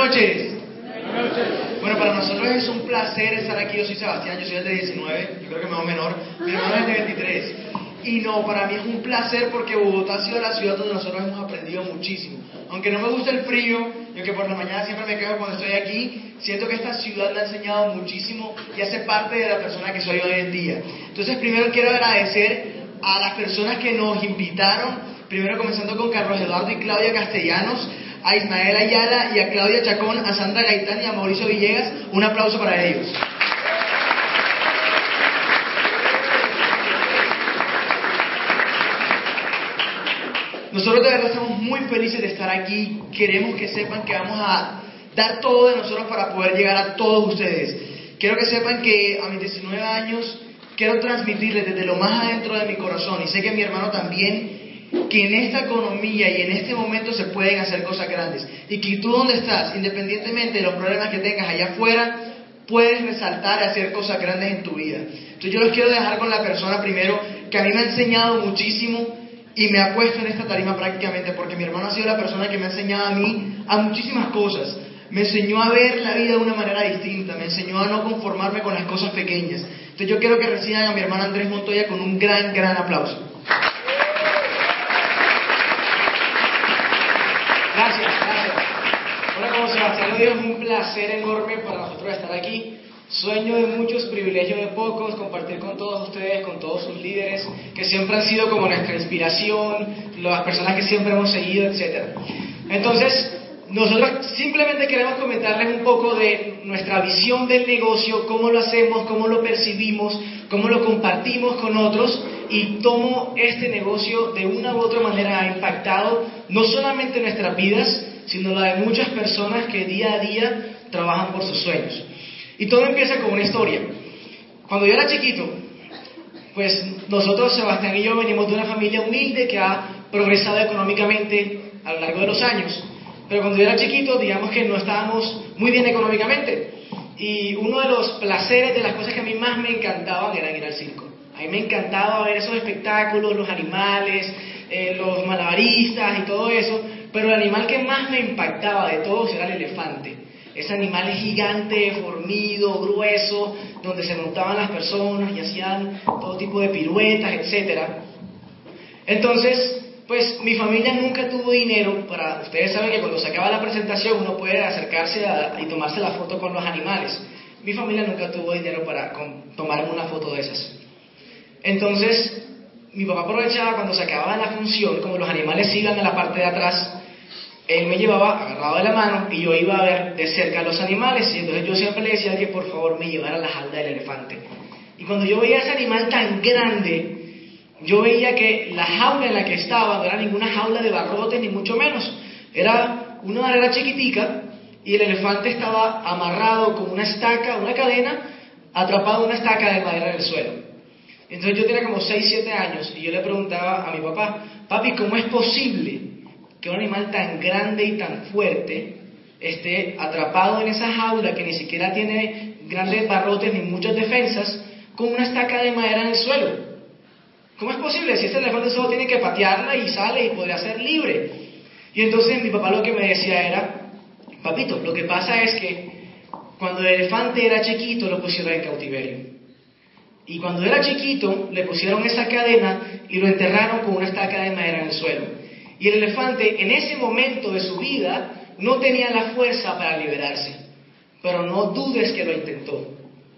noches. Bueno, para nosotros es un placer estar aquí. Yo soy Sebastián, yo soy el de 19, yo creo que me va menor. Mi hermano es de 23. Y no, para mí es un placer porque Bogotá ha sido la ciudad donde nosotros hemos aprendido muchísimo. Aunque no me gusta el frío, y aunque por la mañana siempre me quedo cuando estoy aquí, siento que esta ciudad me ha enseñado muchísimo y hace parte de la persona que soy hoy en día. Entonces, primero quiero agradecer a las personas que nos invitaron, primero comenzando con Carlos Eduardo y Claudia Castellanos, a Ismael Ayala y a Claudia Chacón, a Sandra Gaitán y a Mauricio Villegas. Un aplauso para ellos. Nosotros de verdad estamos muy felices de estar aquí. Queremos que sepan que vamos a dar todo de nosotros para poder llegar a todos ustedes. Quiero que sepan que a mis 19 años quiero transmitirles desde lo más adentro de mi corazón, y sé que mi hermano también, que en esta economía y en este momento se pueden hacer cosas grandes. Y que tú donde estás, independientemente de los problemas que tengas allá afuera, puedes resaltar y hacer cosas grandes en tu vida. Entonces yo los quiero dejar con la persona primero que a mí me ha enseñado muchísimo y me ha puesto en esta tarima prácticamente porque mi hermano ha sido la persona que me ha enseñado a mí a muchísimas cosas. Me enseñó a ver la vida de una manera distinta, me enseñó a no conformarme con las cosas pequeñas. Entonces yo quiero que reciban a mi hermano Andrés Montoya con un gran, gran aplauso. Gracias, gracias. Dijo, es un placer enorme para nosotros estar aquí. Sueño de muchos, privilegio de pocos, compartir con todos ustedes, con todos sus líderes, que siempre han sido como nuestra inspiración, las personas que siempre hemos seguido, etc. Entonces, nosotros simplemente queremos comentarles un poco de nuestra visión del negocio, cómo lo hacemos, cómo lo percibimos, cómo lo compartimos con otros y cómo este negocio de una u otra manera ha impactado no solamente nuestras vidas, sino la de muchas personas que día a día trabajan por sus sueños. Y todo empieza con una historia. Cuando yo era chiquito, pues nosotros, Sebastián y yo, venimos de una familia humilde que ha progresado económicamente a lo largo de los años. Pero cuando yo era chiquito, digamos que no estábamos muy bien económicamente. Y uno de los placeres, de las cosas que a mí más me encantaban, era ir al circo. A mí me encantaba ver esos espectáculos, los animales, eh, los malabaristas y todo eso. Pero el animal que más me impactaba de todos era el elefante. Ese animal gigante, formido, grueso, donde se montaban las personas y hacían todo tipo de piruetas, etc. Entonces, pues mi familia nunca tuvo dinero para... Ustedes saben que cuando se acaba la presentación uno puede acercarse y tomarse la foto con los animales. Mi familia nunca tuvo dinero para tomarme una foto de esas. Entonces, mi papá aprovechaba cuando se acababa la función, como los animales iban en la parte de atrás, él me llevaba agarrado de la mano y yo iba a ver de cerca a los animales y entonces yo siempre le decía que por favor me llevara a la jaula del elefante. Y cuando yo veía ese animal tan grande, yo veía que la jaula en la que estaba no era ninguna jaula de barrotes ni mucho menos. Era una madera chiquitica y el elefante estaba amarrado con una estaca, una cadena, atrapado en una estaca de madera en el suelo. Entonces yo tenía como 6, 7 años y yo le preguntaba a mi papá, papi, ¿cómo es posible que un animal tan grande y tan fuerte esté atrapado en esa jaula que ni siquiera tiene grandes barrotes ni muchas defensas con una estaca de madera en el suelo? ¿Cómo es posible? Si este elefante solo tiene que patearla y sale y podría ser libre. Y entonces mi papá lo que me decía era, papito, lo que pasa es que cuando el elefante era chiquito lo pusieron en cautiverio. Y cuando era chiquito le pusieron esa cadena y lo enterraron con una estaca de madera en el suelo. Y el elefante en ese momento de su vida no tenía la fuerza para liberarse. Pero no dudes que lo intentó.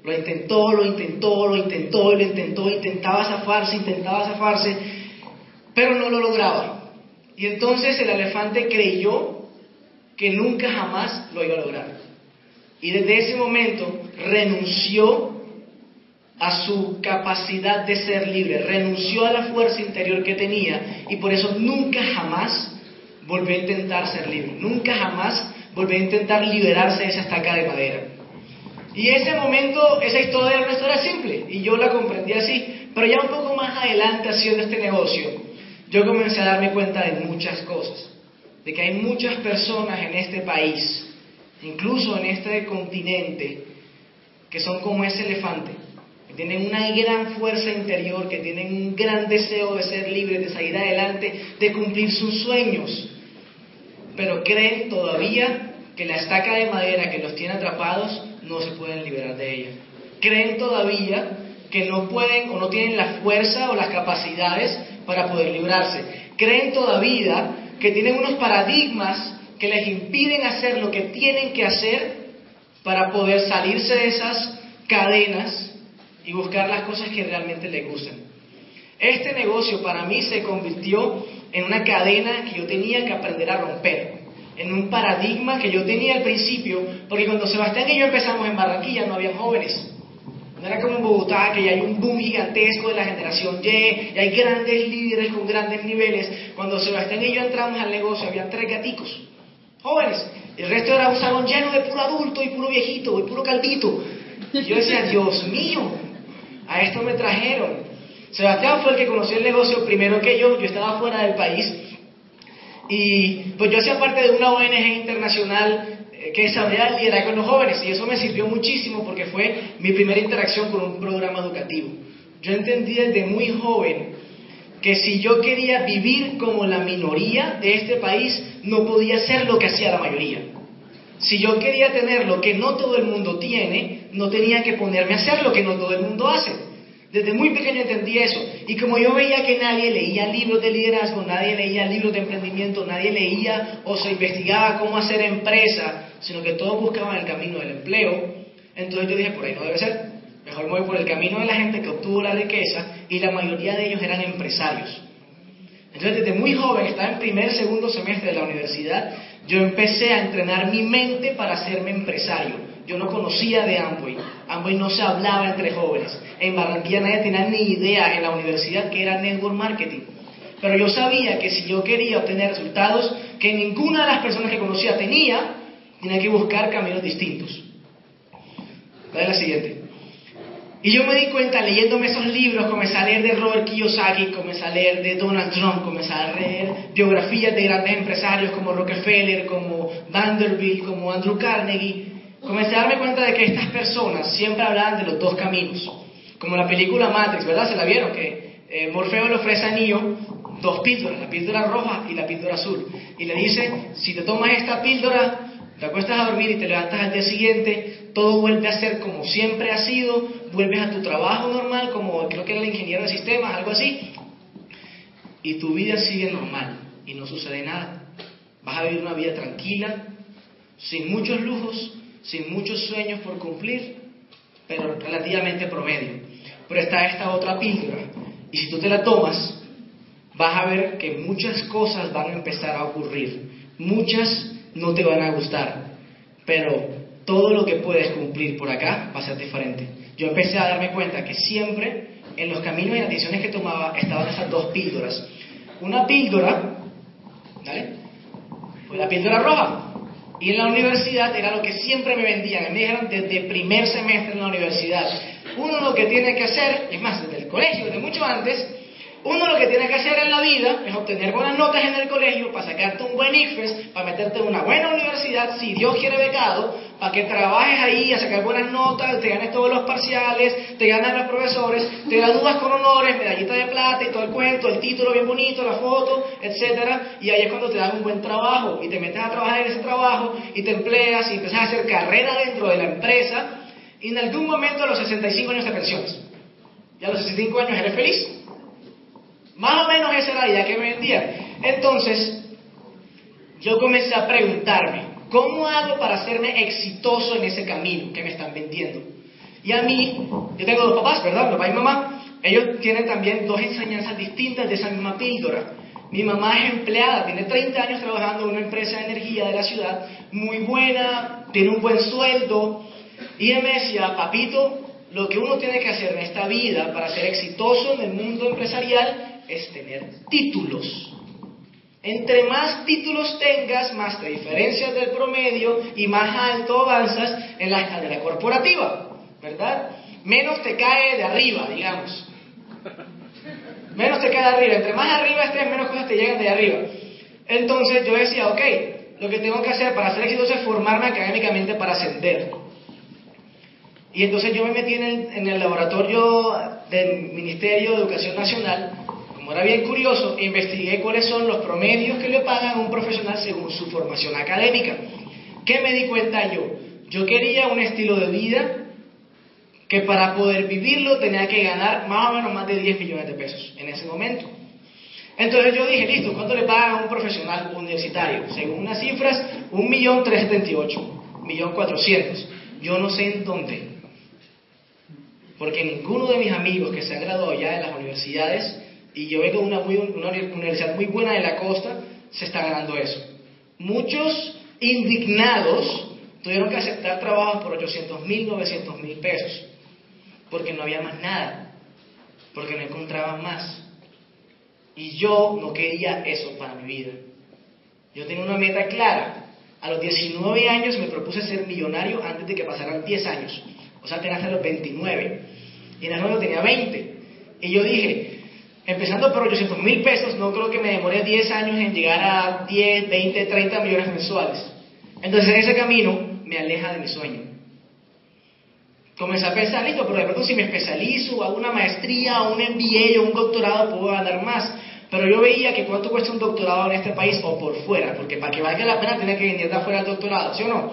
Lo intentó, lo intentó, lo intentó, lo intentó, intentaba zafarse, intentaba zafarse, pero no lo lograba. Y entonces el elefante creyó que nunca jamás lo iba a lograr. Y desde ese momento renunció a su capacidad de ser libre, renunció a la fuerza interior que tenía y por eso nunca jamás volvió a intentar ser libre, nunca jamás volvió a intentar liberarse de esa estaca de madera. Y ese momento, esa historia era una historia simple. Y yo la comprendí así, pero ya un poco más adelante haciendo este negocio, yo comencé a darme cuenta de muchas cosas, de que hay muchas personas en este país, incluso en este continente, que son como ese elefante, tienen una gran fuerza interior, que tienen un gran deseo de ser libres, de salir adelante, de cumplir sus sueños, pero creen todavía que la estaca de madera que los tiene atrapados no se pueden liberar de ella. Creen todavía que no pueden o no tienen la fuerza o las capacidades para poder librarse. Creen todavía que tienen unos paradigmas que les impiden hacer lo que tienen que hacer para poder salirse de esas cadenas y buscar las cosas que realmente les gustan. Este negocio para mí se convirtió en una cadena que yo tenía que aprender a romper, en un paradigma que yo tenía al principio, porque cuando Sebastián y yo empezamos en Barranquilla no había jóvenes. No era como en Bogotá, que ya hay un boom gigantesco de la generación Y, y hay grandes líderes con grandes niveles. Cuando Sebastián y yo entramos al negocio, había tres gaticos, jóvenes. El resto era un salón lleno de puro adulto y puro viejito y puro calvito. Y yo decía, Dios mío, a esto me trajeron. Sebastián fue el que conoció el negocio primero que yo, yo estaba fuera del país. Y pues yo hacía parte de una ONG internacional eh, que sabía liderar con los jóvenes y eso me sirvió muchísimo porque fue mi primera interacción con un programa educativo. Yo entendí desde muy joven que si yo quería vivir como la minoría de este país, no podía ser lo que hacía la mayoría. Si yo quería tener lo que no todo el mundo tiene, no tenía que ponerme a hacer lo que no todo el mundo hace. Desde muy pequeño entendí eso. Y como yo veía que nadie leía libros de liderazgo, nadie leía libros de emprendimiento, nadie leía o se investigaba cómo hacer empresa, sino que todos buscaban el camino del empleo, entonces yo dije, por ahí no debe ser. Mejor me voy por el camino de la gente que obtuvo la riqueza y la mayoría de ellos eran empresarios. Entonces desde muy joven, estaba en primer, segundo semestre de la universidad, yo empecé a entrenar mi mente para hacerme empresario. Yo no conocía de Amway. Amway no se hablaba entre jóvenes. En Barranquilla nadie tenía ni idea en la universidad que era network marketing. Pero yo sabía que si yo quería obtener resultados que ninguna de las personas que conocía tenía, tenía que buscar caminos distintos. Dale la siguiente. Y yo me di cuenta leyéndome esos libros, comencé a leer de Robert Kiyosaki, comencé a leer de Donald Trump, comencé a leer biografías de grandes empresarios como Rockefeller, como Vanderbilt, como Andrew Carnegie, comencé a darme cuenta de que estas personas siempre hablaban de los dos caminos. Como la película Matrix, ¿verdad? ¿Se la vieron? Que eh, Morfeo le ofrece a Neo dos píldoras, la píldora roja y la píldora azul. Y le dice, si te tomas esta píldora, te acuestas a dormir y te levantas al día siguiente, todo vuelve a ser como siempre ha sido, vuelves a tu trabajo normal, como creo que era el ingeniero de sistemas, algo así, y tu vida sigue normal y no sucede nada. Vas a vivir una vida tranquila, sin muchos lujos, sin muchos sueños por cumplir, pero relativamente promedio. Pero está esta otra píldora, y si tú te la tomas, vas a ver que muchas cosas van a empezar a ocurrir, muchas no te van a gustar, pero todo lo que puedes cumplir por acá va a ser diferente. Yo empecé a darme cuenta que siempre en los caminos y las decisiones que tomaba estaban esas dos píldoras. Una píldora, ¿vale? Fue la píldora roja. Y en la universidad era lo que siempre me vendían. Me dijeron desde primer semestre en la universidad. Uno lo que tiene que hacer, es más, desde el colegio, desde mucho antes, uno lo que tiene que hacer en la vida es obtener buenas notas en el colegio para sacarte un buen IFES, para meterte en una buena universidad, si Dios quiere becado, para que trabajes ahí a sacar buenas notas, te ganes todos los parciales, te ganas los profesores, te gradúas con honores, medallita de plata y todo el cuento, el título bien bonito, la foto, etcétera, y ahí es cuando te dan un buen trabajo y te metes a trabajar en ese trabajo y te empleas y empiezas a hacer carrera dentro de la empresa y en algún momento a los 65 años te pensionas. Y a los 65 años eres feliz. Más o menos esa era la idea que me vendían. Entonces, yo comencé a preguntarme, ¿cómo hago para hacerme exitoso en ese camino que me están vendiendo? Y a mí, yo tengo dos papás, ¿verdad? Papá y mamá. Ellos tienen también dos enseñanzas distintas de esa misma píldora. Mi mamá es empleada, tiene 30 años trabajando en una empresa de energía de la ciudad, muy buena, tiene un buen sueldo. Y ella me decía, papito, lo que uno tiene que hacer en esta vida para ser exitoso en el mundo empresarial es tener títulos. Entre más títulos tengas, más te diferencias del promedio y más alto avanzas en la escalera corporativa, ¿verdad? Menos te cae de arriba, digamos. Menos te cae de arriba. Entre más arriba estés, menos cosas te llegan de arriba. Entonces yo decía, ok, lo que tengo que hacer para ser exitoso es formarme académicamente para ascender. Y entonces yo me metí en el, en el laboratorio del Ministerio de Educación Nacional como era bien curioso, investigué cuáles son los promedios que le pagan a un profesional según su formación académica. ¿Qué me di cuenta yo? Yo quería un estilo de vida que para poder vivirlo tenía que ganar más o menos más de 10 millones de pesos en ese momento. Entonces yo dije, listo, ¿cuánto le pagan a un profesional universitario? Según unas cifras, 1.378, 1.400.000. Yo no sé en dónde. Porque ninguno de mis amigos que se han graduado ya de las universidades, y yo vengo de una, una universidad muy buena de la costa, se está ganando eso. Muchos indignados tuvieron que aceptar trabajos por 800 mil, 900 mil pesos, porque no había más nada, porque no encontraban más. Y yo no quería eso para mi vida. Yo tenía una meta clara. A los 19 años me propuse ser millonario antes de que pasaran 10 años. O sea, tenía hasta los 29. Y en el momento tenía 20. Y yo dije, empezando por 800 mil pesos, no creo que me demore 10 años en llegar a 10, 20, 30 millones mensuales. Entonces, en ese camino me aleja de mi sueño. Comencé a pensar, listo, pero de pronto si me especializo, hago una maestría, o un MBA o un doctorado, puedo ganar más. Pero yo veía que cuánto cuesta un doctorado en este país o por fuera, porque para que valga la pena tiene que venir de afuera el doctorado, ¿sí o no?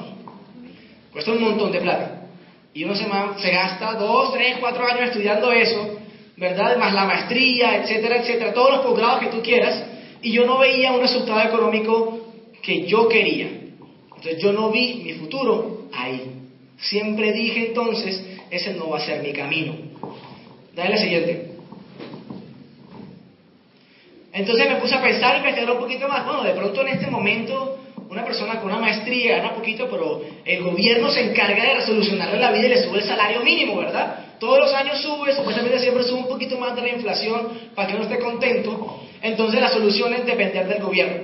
Cuesta un montón de plata. Y uno se, se gasta dos, tres, cuatro años estudiando eso, ¿verdad? Más la maestría, etcétera, etcétera, todos los posgrados que tú quieras, y yo no veía un resultado económico que yo quería. Entonces yo no vi mi futuro ahí. Siempre dije entonces, ese no va a ser mi camino. Dale la siguiente. Entonces me puse a pensar y investigar un poquito más. Bueno, de pronto en este momento una persona con una maestría gana poquito, pero el gobierno se encarga de resolucionarle la vida y le sube el salario mínimo, ¿verdad? Todos los años sube, supuestamente siempre sube un poquito más de la inflación para que no esté contento. Entonces la solución es depender del gobierno.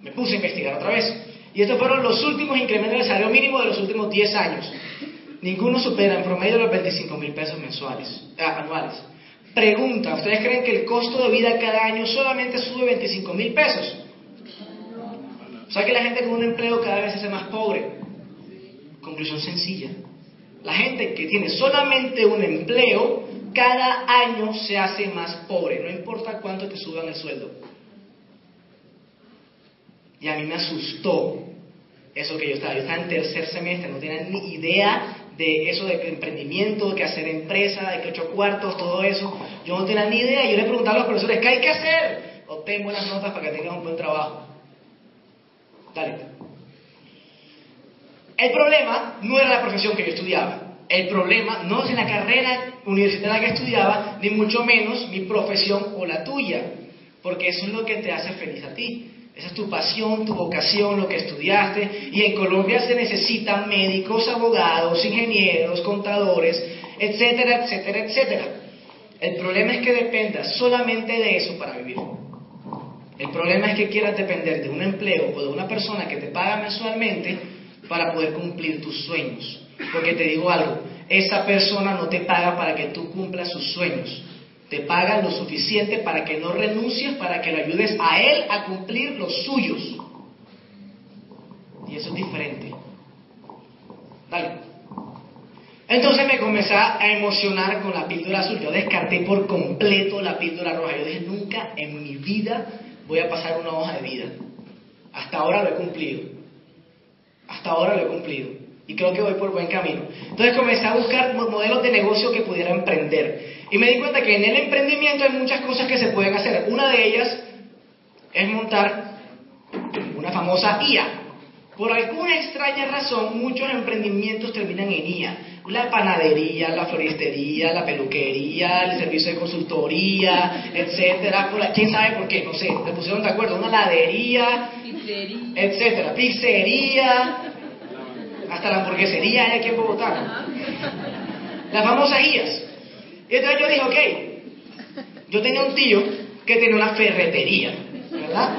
Me puse a investigar otra vez. Y estos fueron los últimos incrementos del salario mínimo de los últimos 10 años. Ninguno supera en promedio los 25 mil pesos mensuales, ah, anuales. Pregunta, ¿ustedes creen que el costo de vida cada año solamente sube 25 mil pesos? O sea que la gente con un empleo cada vez se hace más pobre. Conclusión sencilla. La gente que tiene solamente un empleo, cada año se hace más pobre, no importa cuánto te suban el sueldo. Y a mí me asustó eso que yo estaba. Yo estaba en tercer semestre, no tenía ni idea de eso de emprendimiento, de que hacer empresa, de que ocho cuartos, todo eso. Yo no tenía ni idea. Yo le preguntaba a los profesores, ¿qué hay que hacer? Obtén buenas notas para que tengas un buen trabajo. Dale. El problema no era la profesión que yo estudiaba. El problema no es la carrera universitaria que estudiaba, ni mucho menos mi profesión o la tuya. Porque eso es lo que te hace feliz a ti. Esa es tu pasión, tu vocación, lo que estudiaste. Y en Colombia se necesitan médicos, abogados, ingenieros, contadores, etcétera, etcétera, etcétera. El problema es que dependas solamente de eso para vivir. El problema es que quieras depender de un empleo o de una persona que te paga mensualmente para poder cumplir tus sueños. Porque te digo algo, esa persona no te paga para que tú cumplas sus sueños te paga lo suficiente para que no renuncies, para que le ayudes a él a cumplir los suyos. Y eso es diferente. Dale. Entonces me comencé a emocionar con la píldora azul. Yo descarté por completo la píldora roja. Yo dije, nunca en mi vida voy a pasar una hoja de vida. Hasta ahora lo he cumplido. Hasta ahora lo he cumplido. Y creo que voy por buen camino. Entonces comencé a buscar modelos de negocio que pudiera emprender. Y me di cuenta que en el emprendimiento hay muchas cosas que se pueden hacer. Una de ellas es montar una famosa IA. Por alguna extraña razón, muchos emprendimientos terminan en IA. La panadería, la floristería, la peluquería, el servicio de consultoría, etcétera. ¿Quién sabe por qué? No sé, se pusieron de acuerdo. Una ladería, etcétera. Pizzería, hasta la hamburguesería hay aquí en Bogotá. Las famosas IAS. Y entonces yo dije, ok, yo tenía un tío que tenía una ferretería, ¿verdad?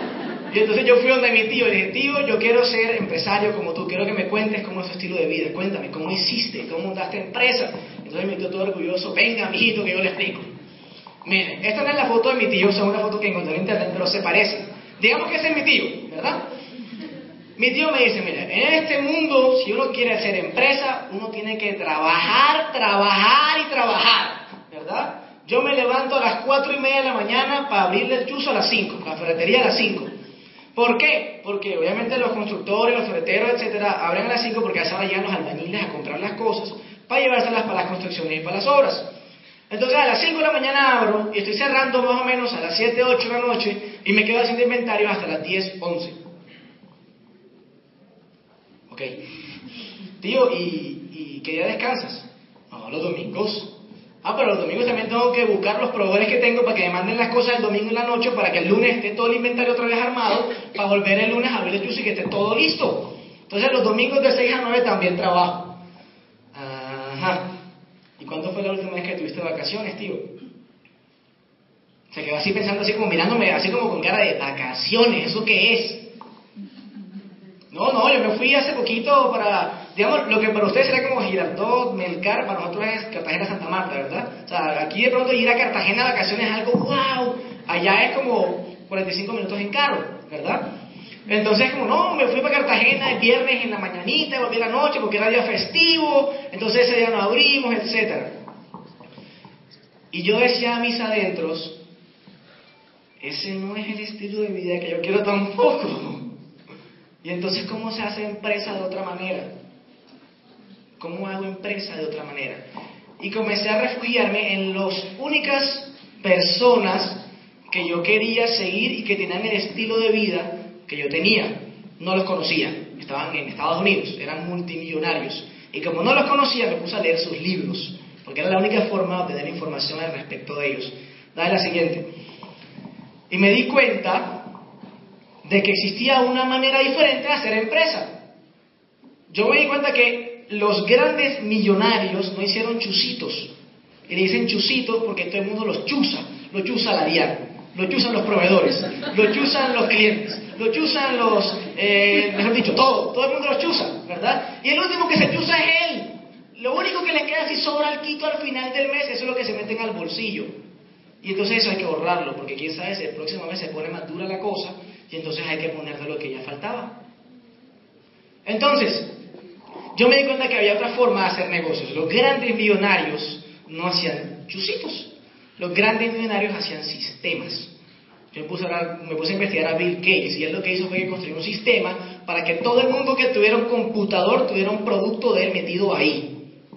Y entonces yo fui donde mi tío y dije, tío, yo quiero ser empresario como tú, quiero que me cuentes cómo es tu estilo de vida, cuéntame, cómo hiciste, cómo montaste empresa. Entonces mi tío todo orgulloso, venga, mijito, que yo le explico. Miren, esta no es la foto de mi tío, es una foto que encontré en internet, pero se parece. Digamos que ese es mi tío, ¿verdad? Mi tío me dice, mira, en este mundo, si uno quiere hacer empresa, uno tiene que trabajar, trabajar y trabajar. ¿verdad? Yo me levanto a las cuatro y media de la mañana para abrirle el chuzo a las 5, la ferretería a las 5. ¿Por qué? Porque obviamente los constructores, los ferreteros, etcétera, abren a las 5 porque a esa hora llegan los albañiles a comprar las cosas para llevárselas para las construcciones y para las obras. Entonces a las 5 de la mañana abro y estoy cerrando más o menos a las 7, 8 de la noche y me quedo haciendo inventario hasta las 10, 11. Ok. Tío, ¿y, ¿y qué día descansas? No, los domingos. Ah, pero los domingos también tengo que buscar los proveedores que tengo para que me manden las cosas el domingo en la noche para que el lunes esté todo el inventario otra vez armado para volver el lunes a abrir el y que esté todo listo. Entonces los domingos de 6 a 9 también trabajo. Ajá. ¿Y cuándo fue la última vez tuviste vacaciones, tío? Se quedó así pensando, así como mirándome, así como con cara de vacaciones, ¿eso qué es? No, no, yo me fui hace poquito para, digamos, lo que para ustedes será como Girardot, Melcar, para nosotros es Cartagena Santa Marta, ¿verdad? O sea, aquí de pronto ir a Cartagena de vacaciones es algo wow, allá es como 45 minutos en carro, ¿verdad? Entonces, como no, me fui para Cartagena el viernes en la mañanita, volví la noche porque era día festivo, entonces ese día nos abrimos, etc. Y yo decía a mis adentros, ese no es el estilo de vida que yo quiero tampoco. Y entonces, ¿cómo se hace empresa de otra manera? ¿Cómo hago empresa de otra manera? Y comencé a refugiarme en las únicas personas que yo quería seguir y que tenían el estilo de vida que yo tenía. No los conocía, estaban en Estados Unidos, eran multimillonarios. Y como no los conocía, me puse a leer sus libros, porque era la única forma de obtener información al respecto de ellos. Dale la siguiente. Y me di cuenta de que existía una manera diferente de hacer empresa. Yo me di cuenta que los grandes millonarios no hicieron chusitos. Y le dicen chusitos porque todo el mundo los chusa. Lo chusa la diaria, lo chusan los proveedores, lo chusan los clientes, lo chusan los, eh, mejor dicho, todo. Todo el mundo los chusa, ¿verdad? Y el último que se chusa es él. Lo único que le queda si sobra el quito al final del mes, eso es lo que se meten al bolsillo. Y entonces eso hay que borrarlo, porque quién sabe si el próximo mes se pone más dura la cosa y entonces hay que ponerle lo que ya faltaba. Entonces, yo me di cuenta que había otra forma de hacer negocios. Los grandes millonarios no hacían chusitos. Los grandes millonarios hacían sistemas. Yo me puse, a, me puse a investigar a Bill Gates y él lo que hizo fue que construyó un sistema para que todo el mundo que tuviera un computador tuviera un producto de él metido ahí,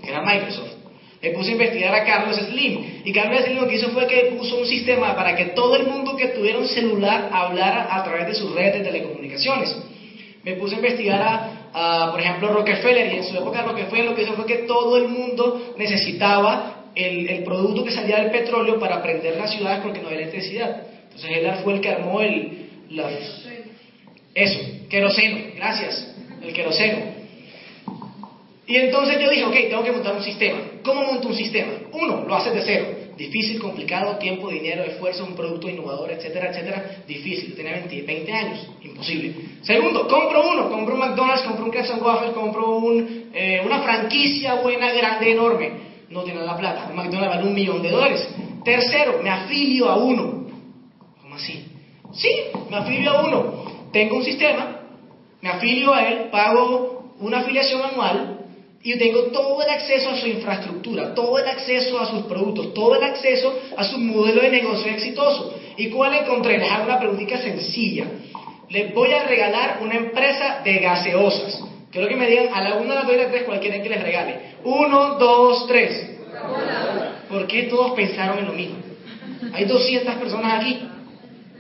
que era Microsoft. Me puse a investigar a Carlos Slim. Y Carlos Slim lo que hizo fue que puso un sistema para que todo el mundo que tuviera un celular hablara a través de sus redes de telecomunicaciones. Me puse a investigar a, por ejemplo, Rockefeller. Y en su época Rockefeller lo que hizo fue que todo el mundo necesitaba el, el producto que salía del petróleo para prender las ciudades porque no había electricidad. Entonces él fue el que armó el... La, eso, queroseno, gracias, el queroseno. Y entonces yo dije, ok, tengo que montar un sistema. ¿Cómo monto un sistema? Uno, lo haces de cero. Difícil, complicado, tiempo, dinero, esfuerzo, un producto innovador, etcétera, etcétera. Difícil. Tenía 20, 20 años. Imposible. Segundo, compro uno. Compro un McDonald's, compro un Crepes Waffles, compro un, eh, una franquicia buena, grande, enorme. No tienen la plata. Un McDonald's vale un millón de dólares. Tercero, me afilio a uno. ¿Cómo así? Sí, me afilio a uno. Tengo un sistema, me afilio a él, pago una afiliación anual y tengo todo el acceso a su infraestructura, todo el acceso a sus productos, todo el acceso a su modelo de negocio exitoso. ¿Y cuál encontré? Les hago una preguntita sencilla. Les voy a regalar una empresa de gaseosas. Quiero que me digan a la una, a la dos y a la tres cuál quieren que les regale. Uno, dos, tres. ¿Por qué todos pensaron en lo mismo? Hay 200 personas aquí.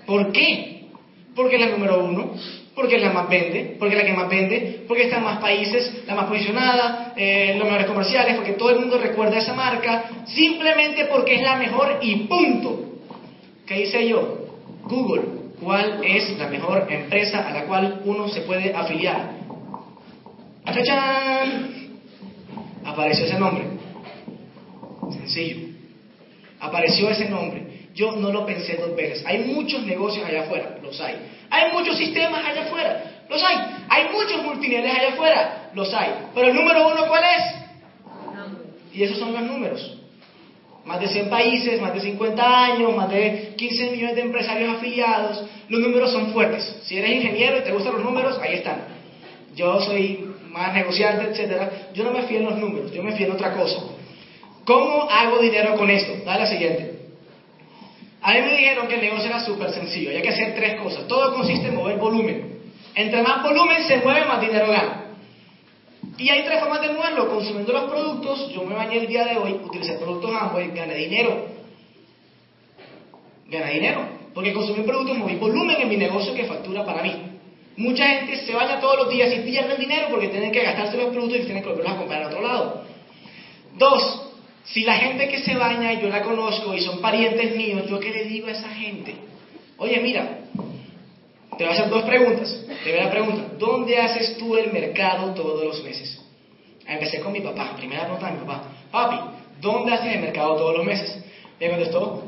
¿Por qué? Porque la número uno porque es la más vende, porque es la que más vende, porque está en más países, la más posicionada, eh, los mejores comerciales, porque todo el mundo recuerda esa marca, simplemente porque es la mejor y punto. ¿Qué hice yo? Google, ¿cuál es la mejor empresa a la cual uno se puede afiliar? ¡Chachán! Apareció ese nombre. Sencillo. Apareció ese nombre. Yo no lo pensé dos veces. Hay muchos negocios allá afuera, los hay. Hay muchos sistemas allá afuera, los hay. Hay muchos multiniveles allá afuera, los hay. Pero el número uno, ¿cuál es? Y esos son los números. Más de 100 países, más de 50 años, más de 15 millones de empresarios afiliados. Los números son fuertes. Si eres ingeniero y te gustan los números, ahí están. Yo soy más negociante, etcétera. Yo no me fío en los números, yo me fío en otra cosa. ¿Cómo hago dinero con esto? Dale la siguiente. A mí me dijeron que el negocio era súper sencillo, hay que hacer tres cosas. Todo consiste en mover volumen. Entre más volumen se mueve, más dinero gana. Y hay tres formas de moverlo. Consumiendo los productos, yo me bañé el día de hoy, utilicé productos Amway, gané dinero. Gané dinero. Porque consumí productos, moví volumen en mi negocio que factura para mí. Mucha gente se baña todos los días y pierde dinero porque tienen que gastarse los productos y tienen que volverlos a comprar a otro lado. Dos, si la gente que se baña yo la conozco y son parientes míos, ¿yo qué le digo a esa gente? Oye, mira, te voy a hacer dos preguntas. Primera pregunta, ¿dónde haces tú el mercado todos los meses? Empecé con mi papá. Primera pregunta de mi papá. Papi, ¿dónde haces el mercado todos los meses? Me contestó,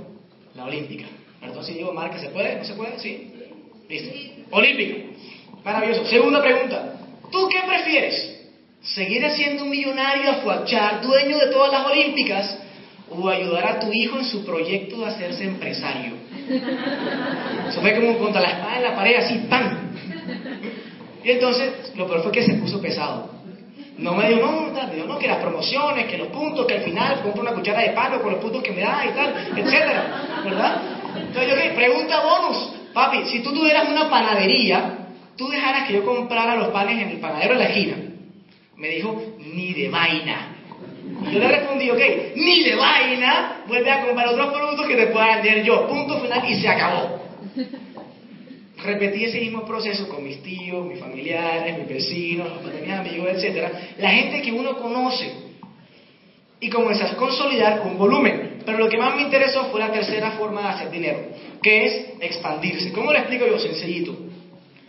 la olímpica. Perdón si digo marca, ¿se puede? ¿No se puede? Sí. Listo. Olímpica. Maravilloso. Segunda pregunta, ¿tú qué prefieres? ¿Seguir siendo un millonario, afuachar, dueño de todas las olímpicas? ¿O ayudar a tu hijo en su proyecto de hacerse empresario? Eso fue como contra la espada en la pared, así, ¡pam! Y entonces, lo peor fue que se puso pesado. No me dijo, no, me dijo, no, que las promociones, que los puntos, que al final compro una cuchara de palo con los puntos que me da y tal, etcétera, ¿verdad? Entonces yo dije, pregunta bonus, papi, si tú tuvieras una panadería, tú dejaras que yo comprara los panes en el panadero de la esquina. Me dijo, ni de vaina. Yo le respondí, ok, ni de vaina, vuelve a comprar otros productos que te pueda vender yo. Punto final y se acabó. Repetí ese mismo proceso con mis tíos, mis familiares, mis vecinos, mis amigos, etc. La gente que uno conoce. Y comenzar a consolidar un volumen. Pero lo que más me interesó fue la tercera forma de hacer dinero, que es expandirse. ¿Cómo lo explico yo? Sencillito.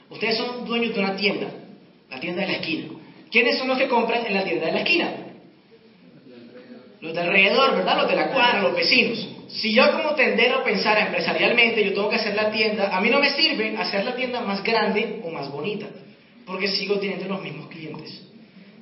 Ustedes son dueños de una tienda, la tienda de la esquina. ¿Quiénes son los que compran en la tienda de la esquina? Los de alrededor, ¿verdad? Los de la cuadra, los vecinos. Si yo como tendero pensar empresarialmente, yo tengo que hacer la tienda, a mí no me sirve hacer la tienda más grande o más bonita, porque sigo teniendo los mismos clientes.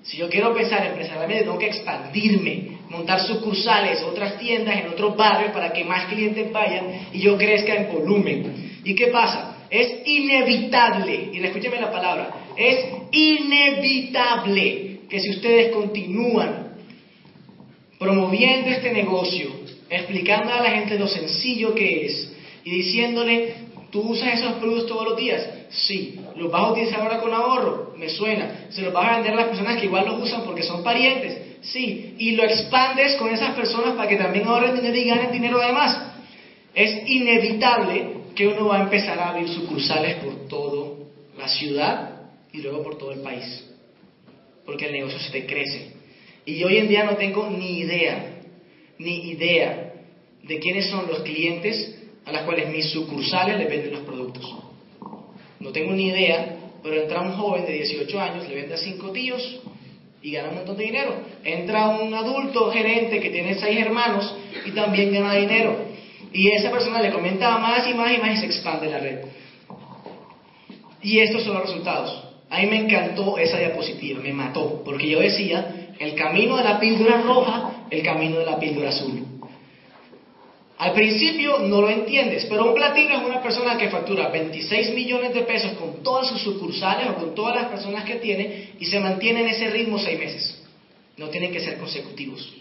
Si yo quiero pensar empresarialmente, tengo que expandirme, montar sucursales, otras tiendas en otros barrios para que más clientes vayan y yo crezca en volumen. ¿Y qué pasa? Es inevitable, y escúcheme la palabra, es inevitable que si ustedes continúan promoviendo este negocio, explicando a la gente lo sencillo que es y diciéndole, ¿tú usas esos productos todos los días? Sí. ¿Los vas a utilizar ahora con ahorro? Me suena. ¿Se los vas a vender a las personas que igual los usan porque son parientes? Sí. Y lo expandes con esas personas para que también ahorren dinero y ganen dinero además. Es inevitable que uno va a empezar a abrir sucursales por toda la ciudad y luego por todo el país. Porque el negocio se te crece. Y hoy en día no tengo ni idea, ni idea de quiénes son los clientes a los cuales mis sucursales le venden los productos. No tengo ni idea, pero entra un joven de 18 años, le vende a cinco tíos y gana un montón de dinero. Entra un adulto gerente que tiene seis hermanos y también gana dinero. Y esa persona le comenta más y más y más y se expande la red. Y estos son los resultados. A mí me encantó esa diapositiva, me mató, porque yo decía, el camino de la píldora roja, el camino de la píldora azul. Al principio no lo entiendes, pero un platino es una persona que factura 26 millones de pesos con todas sus sucursales o con todas las personas que tiene y se mantiene en ese ritmo seis meses. No tienen que ser consecutivos.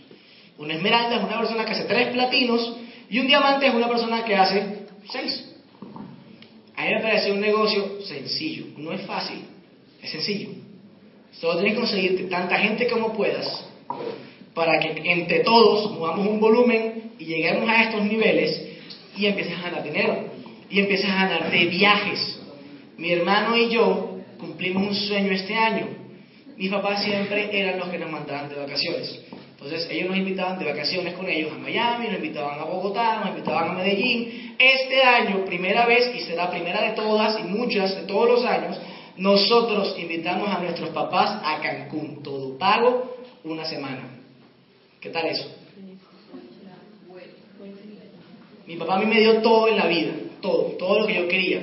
Una esmeralda es una persona que hace tres platinos y un diamante es una persona que hace seis. A mí me parece un negocio sencillo, no es fácil, es sencillo. Solo tienes que conseguirte tanta gente como puedas para que entre todos movamos un volumen y lleguemos a estos niveles y empieces a ganar dinero y empieces a ganar de viajes. Mi hermano y yo cumplimos un sueño este año. Mis papás siempre eran los que nos mandaban de vacaciones. Entonces ellos nos invitaban de vacaciones con ellos a Miami, nos invitaban a Bogotá, nos invitaban a Medellín. Este año, primera vez, y será primera de todas y muchas de todos los años, nosotros invitamos a nuestros papás a Cancún, todo pago, una semana. ¿Qué tal eso? Mi papá a mí me dio todo en la vida, todo, todo lo que yo quería.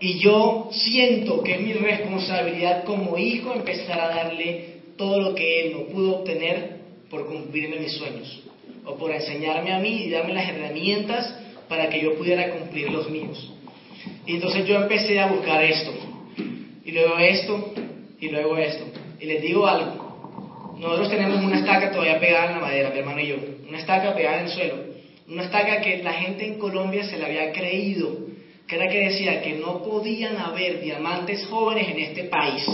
Y yo siento que es mi responsabilidad como hijo empezar a darle todo lo que él no pudo obtener por cumplirme mis sueños, o por enseñarme a mí y darme las herramientas para que yo pudiera cumplir los míos. Y entonces yo empecé a buscar esto, y luego esto, y luego esto. Y les digo algo, nosotros tenemos una estaca todavía pegada en la madera, mi hermano y yo, una estaca pegada en el suelo. Una estaca que la gente en Colombia se la había creído, que era que decía que no podían haber diamantes jóvenes en este país.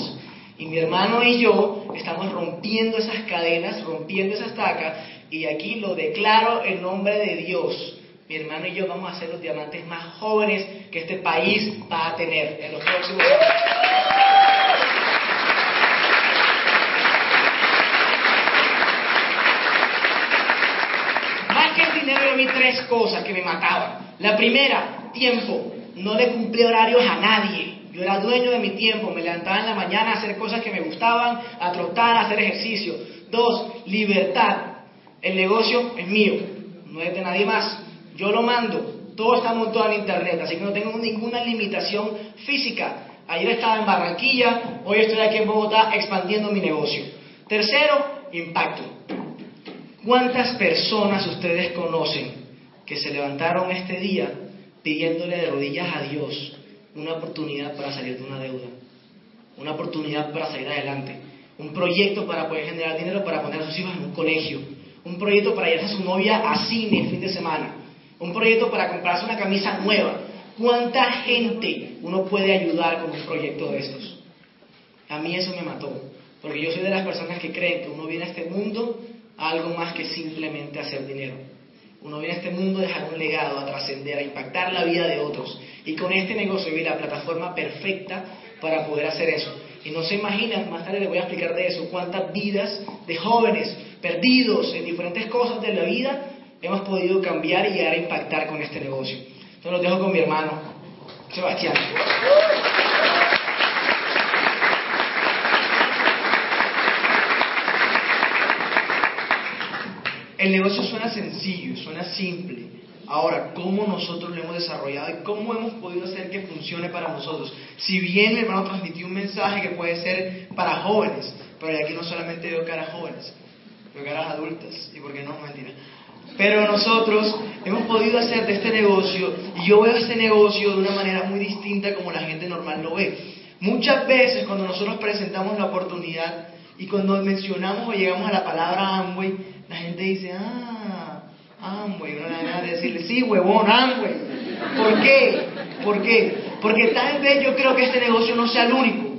Y mi hermano y yo estamos rompiendo esas cadenas, rompiendo esa estaca, y aquí lo declaro en nombre de Dios. Mi hermano y yo vamos a ser los diamantes más jóvenes que este país va a tener en los próximos años. Más que el dinero, yo vi tres cosas que me mataban. La primera, tiempo. No le cumplí horarios a nadie. Yo era dueño de mi tiempo. Me levantaba en la mañana a hacer cosas que me gustaban, a trotar, a hacer ejercicio. Dos, libertad. El negocio es mío, no es de nadie más. Yo lo mando. Todo está montado en internet, así que no tengo ninguna limitación física. Ayer estaba en Barranquilla, hoy estoy aquí en Bogotá expandiendo mi negocio. Tercero, impacto. ¿Cuántas personas ustedes conocen que se levantaron este día pidiéndole de rodillas a Dios una oportunidad para salir de una deuda? Una oportunidad para salir adelante. Un proyecto para poder generar dinero para poner a sus hijos en un colegio. Un proyecto para llevarse a su novia a cine el fin de semana. Un proyecto para comprarse una camisa nueva. ¿Cuánta gente uno puede ayudar con un proyecto de estos? A mí eso me mató. Porque yo soy de las personas que creen que uno viene a este mundo a algo más que simplemente hacer dinero. Uno viene a este mundo a dejar un legado, a trascender, a impactar la vida de otros. Y con este negocio vi la plataforma perfecta para poder hacer eso. Y no se imaginan, más tarde les voy a explicar de eso, cuántas vidas de jóvenes perdidos en diferentes cosas de la vida hemos podido cambiar y llegar a impactar con este negocio. Entonces los dejo con mi hermano, Sebastián. El negocio suena sencillo, suena simple. Ahora, ¿cómo nosotros lo hemos desarrollado y cómo hemos podido hacer que funcione para nosotros? Si bien mi hermano transmitió un mensaje que puede ser para jóvenes, pero aquí no solamente veo caras jóvenes, veo caras adultas, y por qué no, mentira. Pero nosotros hemos podido hacer de este negocio, y yo veo este negocio de una manera muy distinta como la gente normal lo ve. Muchas veces cuando nosotros presentamos la oportunidad y cuando mencionamos o llegamos a la palabra Amway, la gente dice, ah, Amway, le da de decirle, sí, huevón, Amway. ¿Por qué? ¿Por qué? Porque tal vez yo creo que este negocio no sea el único.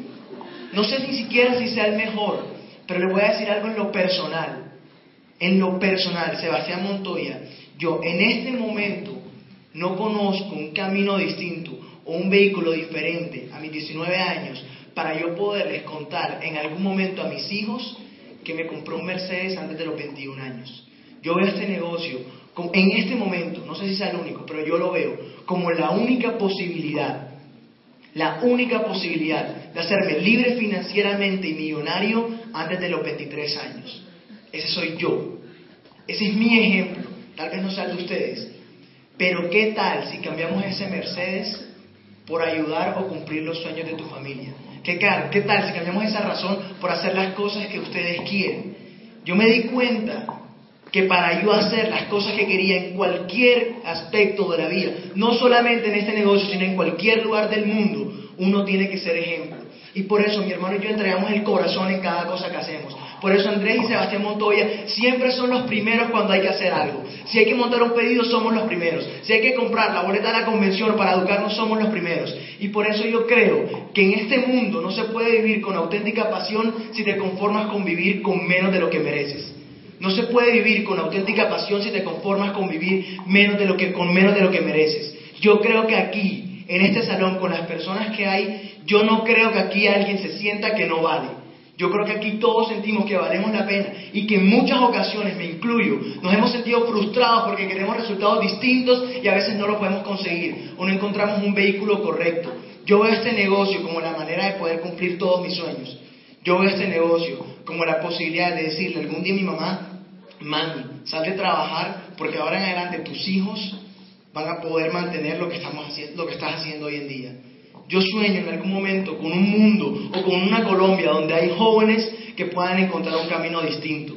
No sé ni siquiera si sea el mejor, pero le voy a decir algo en lo personal. En lo personal, Sebastián Montoya, yo en este momento no conozco un camino distinto o un vehículo diferente a mis 19 años para yo poderles contar en algún momento a mis hijos que me compró un Mercedes antes de los 21 años. Yo veo este negocio en este momento, no sé si sea el único, pero yo lo veo como la única posibilidad, la única posibilidad de hacerme libre financieramente y millonario antes de los 23 años. Ese soy yo. Ese es mi ejemplo. Tal vez no sea de ustedes. Pero ¿qué tal si cambiamos ese Mercedes por ayudar o cumplir los sueños de tu familia? ¿Qué, ¿Qué tal si cambiamos esa razón por hacer las cosas que ustedes quieren? Yo me di cuenta que para yo hacer las cosas que quería en cualquier aspecto de la vida, no solamente en este negocio, sino en cualquier lugar del mundo, uno tiene que ser ejemplo. Y por eso mi hermano y yo entregamos el corazón en cada cosa que hacemos. Por eso Andrés y Sebastián Montoya siempre son los primeros cuando hay que hacer algo. Si hay que montar un pedido, somos los primeros. Si hay que comprar la boleta de la convención para educarnos, somos los primeros. Y por eso yo creo que en este mundo no se puede vivir con auténtica pasión si te conformas con vivir con menos de lo que mereces. No se puede vivir con auténtica pasión si te conformas con vivir menos de lo que, con menos de lo que mereces. Yo creo que aquí, en este salón, con las personas que hay, yo no creo que aquí alguien se sienta que no vale. Yo creo que aquí todos sentimos que valemos la pena y que en muchas ocasiones, me incluyo, nos hemos sentido frustrados porque queremos resultados distintos y a veces no lo podemos conseguir o no encontramos un vehículo correcto. Yo veo este negocio como la manera de poder cumplir todos mis sueños. Yo veo este negocio como la posibilidad de decirle algún día a mi mamá, mami, sal de trabajar porque ahora en adelante tus hijos van a poder mantener lo que, estamos haciendo, lo que estás haciendo hoy en día. Yo sueño en algún momento con un mundo o con una Colombia donde hay jóvenes que puedan encontrar un camino distinto,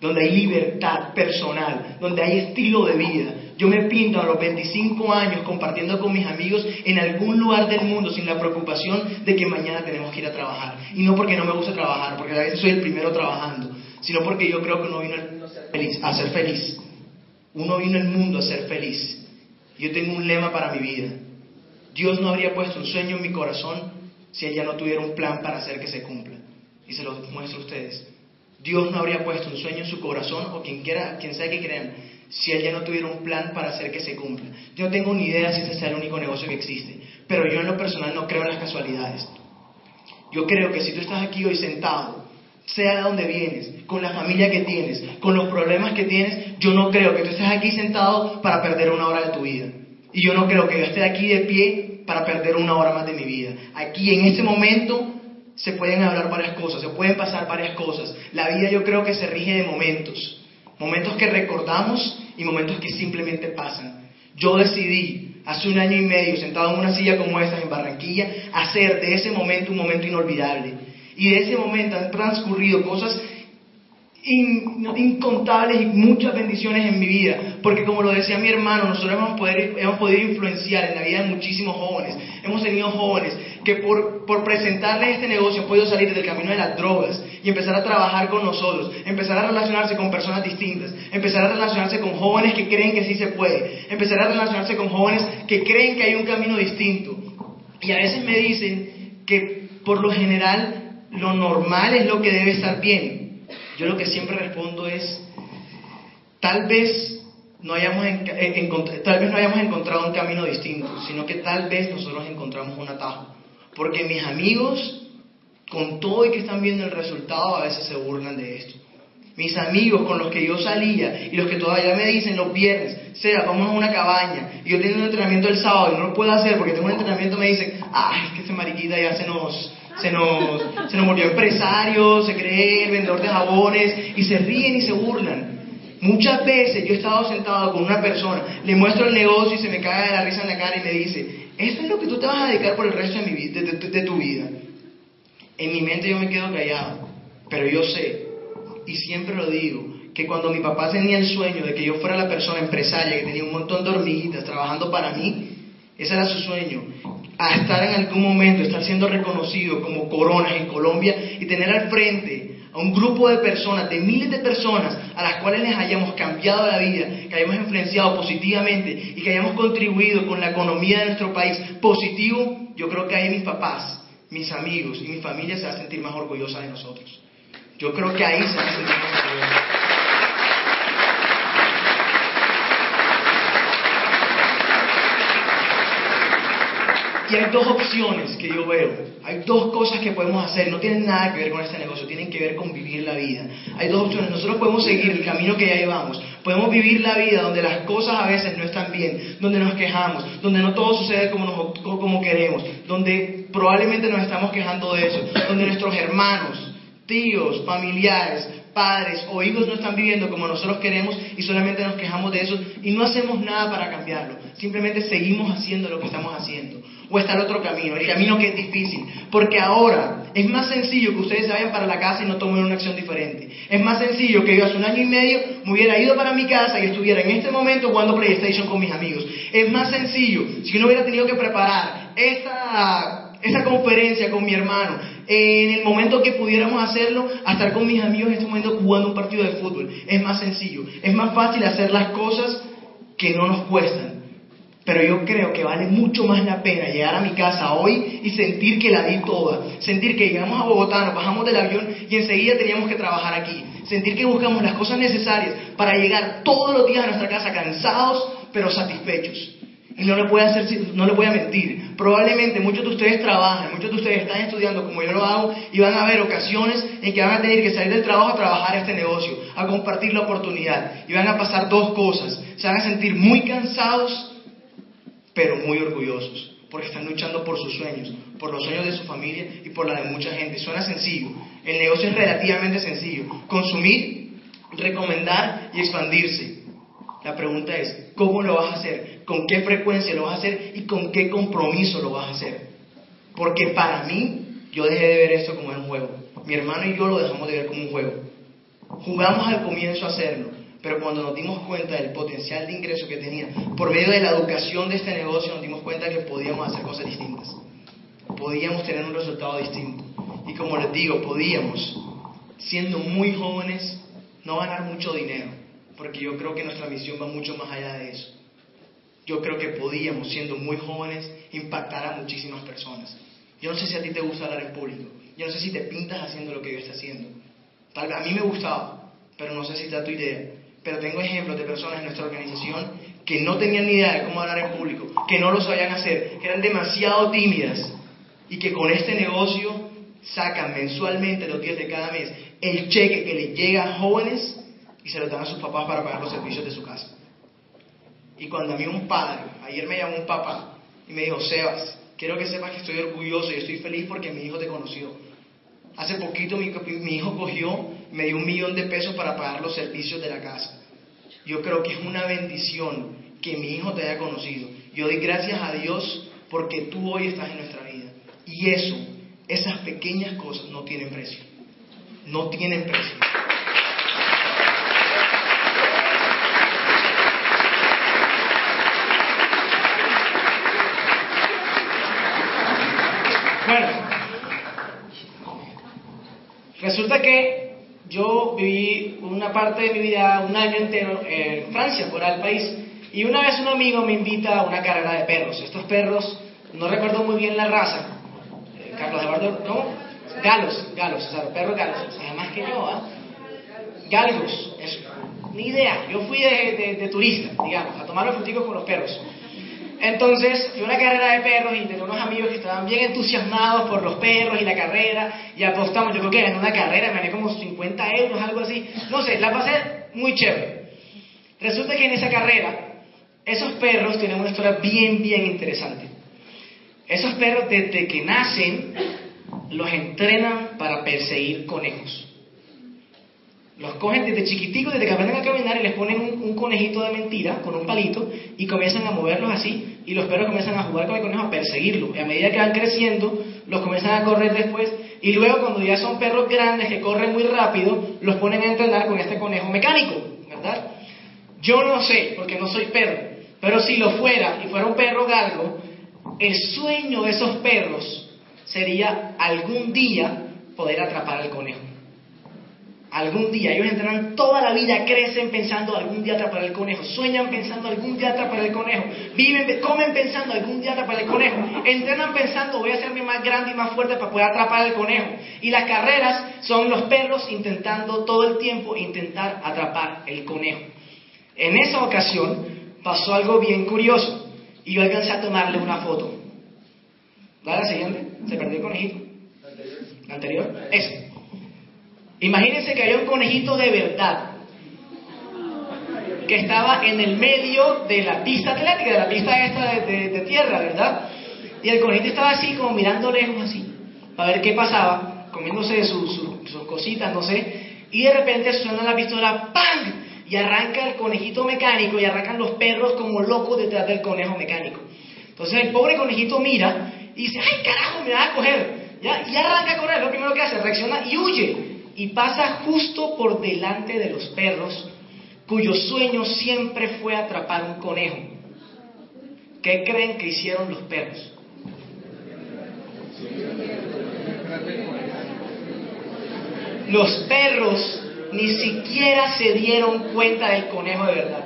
donde hay libertad personal, donde hay estilo de vida. Yo me pinto a los 25 años compartiendo con mis amigos en algún lugar del mundo sin la preocupación de que mañana tenemos que ir a trabajar. Y no porque no me gusta trabajar, porque a veces soy el primero trabajando, sino porque yo creo que uno vino feliz. A ser feliz. uno vino al mundo a ser feliz. Yo tengo un lema para mi vida. Dios no habría puesto un sueño en mi corazón si ella no tuviera un plan para hacer que se cumpla. Y se lo muestro a ustedes. Dios no habría puesto un sueño en su corazón o quien quiera, quien sea que crean, si él ya no tuviera un plan para hacer que se cumpla. Yo no tengo ni idea si ese sea el único negocio que existe, pero yo en lo personal no creo en las casualidades. Yo creo que si tú estás aquí hoy sentado, sea de donde vienes, con la familia que tienes, con los problemas que tienes, yo no creo que tú estés aquí sentado para perder una hora de tu vida. Y yo no creo que yo esté aquí de pie para perder una hora más de mi vida. Aquí en este momento se pueden hablar varias cosas, se pueden pasar varias cosas. La vida yo creo que se rige de momentos. Momentos que recordamos y momentos que simplemente pasan. Yo decidí hace un año y medio, sentado en una silla como esta en Barranquilla, hacer de ese momento un momento inolvidable. Y de ese momento han transcurrido cosas incontables y muchas bendiciones en mi vida, porque como lo decía mi hermano, nosotros hemos, hemos podido influenciar en la vida de muchísimos jóvenes. Hemos tenido jóvenes que por, por presentarles este negocio han podido salir del camino de las drogas y empezar a trabajar con nosotros, empezar a relacionarse con personas distintas, empezar a relacionarse con jóvenes que creen que sí se puede, empezar a relacionarse con jóvenes que creen que hay un camino distinto. Y a veces me dicen que por lo general lo normal es lo que debe estar bien. Yo lo que siempre respondo es, tal vez no hayamos, tal vez no hayamos encontrado un camino distinto, sino que tal vez nosotros encontramos un atajo. Porque mis amigos, con todo y que están viendo el resultado, a veces se burlan de esto. Mis amigos con los que yo salía y los que todavía me dicen los viernes, sea, vamos a una cabaña, y yo tengo un entrenamiento el sábado y no lo puedo hacer porque tengo un entrenamiento, me dicen, ay, es que este mariquita ya se nos, se nos, se nos volvió empresario, se cree el vendedor de jabones y se ríen y se burlan. Muchas veces yo he estado sentado con una persona, le muestro el negocio y se me cae de la risa en la cara y me dice, ¿esto es lo que tú te vas a dedicar por el resto de, mi, de, de tu vida? En mi mente yo me quedo callado, pero yo sé, y siempre lo digo, que cuando mi papá tenía el sueño de que yo fuera la persona empresaria que tenía un montón de hormiguitas trabajando para mí, ese era su sueño a estar en algún momento, estar siendo reconocido como coronas en Colombia y tener al frente a un grupo de personas, de miles de personas a las cuales les hayamos cambiado la vida, que hayamos influenciado positivamente y que hayamos contribuido con la economía de nuestro país positivo, yo creo que ahí mis papás, mis amigos y mi familia se van a sentir más orgullosa de nosotros. Yo creo que ahí se van a sentir más orgullosos. Hay dos opciones que yo veo. Hay dos cosas que podemos hacer. No tienen nada que ver con este negocio, tienen que ver con vivir la vida. Hay dos opciones. Nosotros podemos seguir el camino que ya llevamos. Podemos vivir la vida donde las cosas a veces no están bien, donde nos quejamos, donde no todo sucede como, como queremos, donde probablemente nos estamos quejando de eso, donde nuestros hermanos, tíos, familiares, padres o hijos no están viviendo como nosotros queremos y solamente nos quejamos de eso y no hacemos nada para cambiarlo. Simplemente seguimos haciendo lo que estamos haciendo. O está el otro camino, el camino que es difícil. Porque ahora es más sencillo que ustedes vayan para la casa y no tomen una acción diferente. Es más sencillo que yo hace un año y medio me hubiera ido para mi casa y estuviera en este momento jugando PlayStation con mis amigos. Es más sencillo si yo no hubiera tenido que preparar esta, esta conferencia con mi hermano, en el momento que pudiéramos hacerlo, estar con mis amigos en este momento jugando un partido de fútbol. Es más sencillo, es más fácil hacer las cosas que no nos cuestan. Pero yo creo que vale mucho más la pena llegar a mi casa hoy y sentir que la di toda. Sentir que llegamos a Bogotá, nos bajamos del avión y enseguida teníamos que trabajar aquí. Sentir que buscamos las cosas necesarias para llegar todos los días a nuestra casa cansados pero satisfechos. Y no le, voy a hacer, no le voy a mentir. Probablemente muchos de ustedes trabajan, muchos de ustedes están estudiando como yo lo hago y van a haber ocasiones en que van a tener que salir del trabajo a trabajar este negocio, a compartir la oportunidad. Y van a pasar dos cosas. Se van a sentir muy cansados, pero muy orgullosos. Porque están luchando por sus sueños, por los sueños de su familia y por la de mucha gente. Suena sencillo. El negocio es relativamente sencillo. Consumir, recomendar y expandirse. La pregunta es, ¿cómo lo vas a hacer? ¿Con qué frecuencia lo vas a hacer? ¿Y con qué compromiso lo vas a hacer? Porque para mí, yo dejé de ver esto como un juego. Mi hermano y yo lo dejamos de ver como un juego. Jugamos al comienzo a hacerlo, pero cuando nos dimos cuenta del potencial de ingreso que tenía, por medio de la educación de este negocio, nos dimos cuenta que podíamos hacer cosas distintas. Podíamos tener un resultado distinto. Y como les digo, podíamos, siendo muy jóvenes, no ganar mucho dinero, porque yo creo que nuestra misión va mucho más allá de eso. Yo creo que podíamos, siendo muy jóvenes, impactar a muchísimas personas. Yo no sé si a ti te gusta hablar en público. Yo no sé si te pintas haciendo lo que yo estoy haciendo. Tal vez a mí me gustaba, pero no sé si está tu idea. Pero tengo ejemplos de personas en nuestra organización que no tenían ni idea de cómo hablar en público, que no lo sabían hacer, que eran demasiado tímidas y que con este negocio sacan mensualmente los días de cada mes el cheque que les llega a jóvenes y se lo dan a sus papás para pagar los servicios de su casa. Y cuando a mí un padre, ayer me llamó un papá y me dijo, Sebas, quiero que sepas que estoy orgulloso y estoy feliz porque mi hijo te conoció. Hace poquito mi, hijo cogió, me dio un millón de pesos para pagar los servicios de la casa. Yo creo que es una bendición que mi hijo te haya conocido. Yo doy gracias a Dios porque tú hoy estás en nuestra vida. Y eso, esas pequeñas cosas no tienen precio. No tienen precio. Bueno, resulta que yo viví una parte de mi vida, un año entero, en Francia, fuera del país, y una vez un amigo me invita a una carrera de perros. Estos perros, no recuerdo muy bien la raza, eh, Carlos Eduardo, ¿no? Galos, galos, o sea, perros galos, o sea, más que yo, ¿ah? Galgos, eso. Ni idea, yo fui de, turista, digamos, a tomar los fruticos con los perros. Entonces, fui a una carrera de perros y tenía unos amigos que estaban bien entusiasmados por los perros y la carrera, y apostamos, yo creo que en una carrera me gané como 50 euros, algo así. No sé, la pasé muy chévere. Resulta que en esa carrera, esos perros tienen una historia bien, bien interesante. Esos perros desde que nacen, los entrenan para perseguir conejos. Los cogen desde chiquiticos, desde que aprenden a caminar y les ponen un, conejito de mentira con un palito y comienzan a moverlos así y los perros comienzan a jugar con el conejo, a perseguirlo. Y a medida que van creciendo, los comienzan a correr después y luego cuando ya son perros grandes que corren muy rápido, los ponen a entrenar con este conejo mecánico, ¿verdad? Yo no sé, porque no soy perro, pero si lo fuera y fuera un perro galgo, el sueño de esos perros sería algún día poder atrapar al conejo algún día. Ellos entrenan toda la vida, crecen pensando algún día atrapar el conejo, sueñan pensando algún día atrapar el conejo, viven, comen pensando algún día atrapar el conejo, entrenan pensando voy a hacerme más grande y más fuerte para poder atrapar el conejo. Y las carreras son los perros intentando todo el tiempo intentar atrapar el conejo. En esa ocasión pasó algo bien curioso y yo alcancé a tomarle una foto. ¿Va la siguiente? ¿Se perdió el conejito? ¿La? ¿La anterior? Eso. Imagínense que había un conejito de verdad que estaba en el medio de la pista atlética, de la pista esta de, tierra, ¿verdad? Y el conejito estaba así, como mirando lejos así, para ver qué pasaba, comiéndose sus, sus cositas, no sé, y de repente suena la pistola, ¡pam! Y arranca el conejito mecánico y arrancan los perros como locos detrás del conejo mecánico. Entonces el pobre conejito mira y dice, ¡ay carajo, me va a coger! ¿Ya? Y arranca a correr, lo primero que hace, reacciona y huye y pasa justo por delante de los perros, cuyo sueño siempre fue atrapar un conejo. ¿Qué creen que hicieron los perros? Los perros ni siquiera se dieron cuenta del conejo de verdad.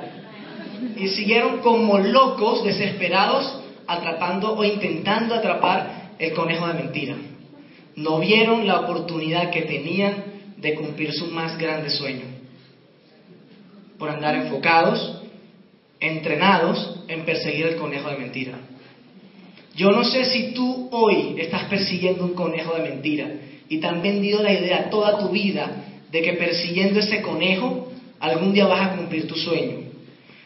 Y siguieron como locos, desesperados, atrapando o intentando atrapar el conejo de mentira. No vieron la oportunidad que tenían de cumplir su más grande sueño. Por andar enfocados, entrenados en perseguir el conejo de mentira. Yo no sé si tú hoy estás persiguiendo un conejo de mentira y te han vendido la idea toda tu vida de que persiguiendo ese conejo algún día vas a cumplir tu sueño.